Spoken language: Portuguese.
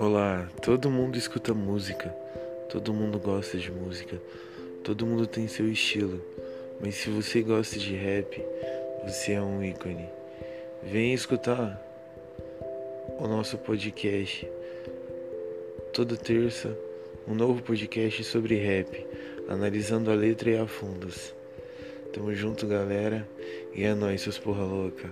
Olá, todo mundo escuta música, todo mundo gosta de música, todo mundo tem seu estilo, mas se você gosta de rap, você é um ícone. Venha escutar o nosso podcast. Toda terça, um novo podcast sobre rap, analisando a letra e a fundos. Tamo junto, galera, e é nóis, seus porra louca.